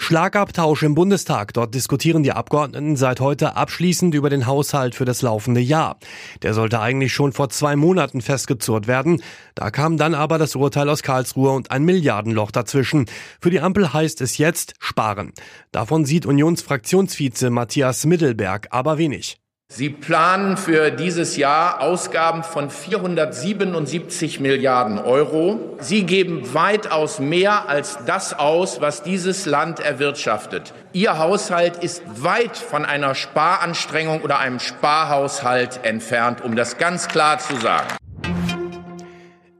Schlagabtausch im Bundestag. Dort diskutieren die Abgeordneten seit heute abschließend über den Haushalt für das laufende Jahr. Der sollte eigentlich schon vor zwei Monaten festgezurrt werden. Da kam dann aber das Urteil aus Karlsruhe und ein Milliardenloch dazwischen. Für die Ampel heißt es jetzt sparen. Davon sieht Unionsfraktionsvize Matthias Mittelberg aber wenig. Sie planen für dieses Jahr Ausgaben von 477 Milliarden Euro. Sie geben weitaus mehr als das aus, was dieses Land erwirtschaftet. Ihr Haushalt ist weit von einer Sparanstrengung oder einem Sparhaushalt entfernt, um das ganz klar zu sagen.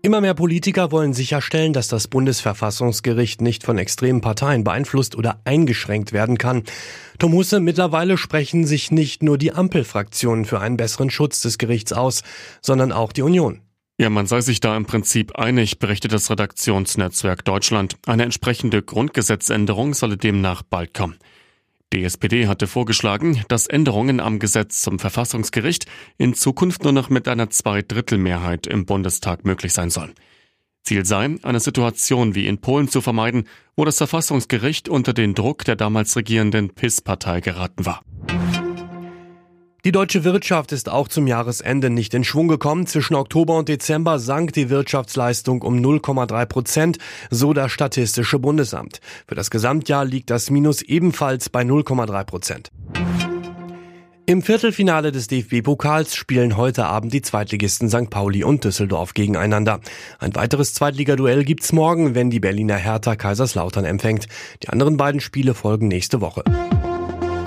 Immer mehr Politiker wollen sicherstellen, dass das Bundesverfassungsgericht nicht von extremen Parteien beeinflusst oder eingeschränkt werden kann. Tom Husse, mittlerweile sprechen sich nicht nur die Ampelfraktionen für einen besseren Schutz des Gerichts aus, sondern auch die Union. Ja, man sei sich da im Prinzip einig, berichtet das Redaktionsnetzwerk Deutschland. Eine entsprechende Grundgesetzänderung solle demnach bald kommen. Die SPD hatte vorgeschlagen, dass Änderungen am Gesetz zum Verfassungsgericht in Zukunft nur noch mit einer Zweidrittelmehrheit im Bundestag möglich sein sollen. Ziel sei, eine Situation wie in Polen zu vermeiden, wo das Verfassungsgericht unter den Druck der damals regierenden PIS-Partei geraten war. Die deutsche Wirtschaft ist auch zum Jahresende nicht in Schwung gekommen. Zwischen Oktober und Dezember sank die Wirtschaftsleistung um 0,3 Prozent, so das Statistische Bundesamt. Für das Gesamtjahr liegt das Minus ebenfalls bei 0,3 Prozent. Im Viertelfinale des DFB-Pokals spielen heute Abend die Zweitligisten St. Pauli und Düsseldorf gegeneinander. Ein weiteres Zweitligaduell gibt's morgen, wenn die Berliner Hertha Kaiserslautern empfängt. Die anderen beiden Spiele folgen nächste Woche.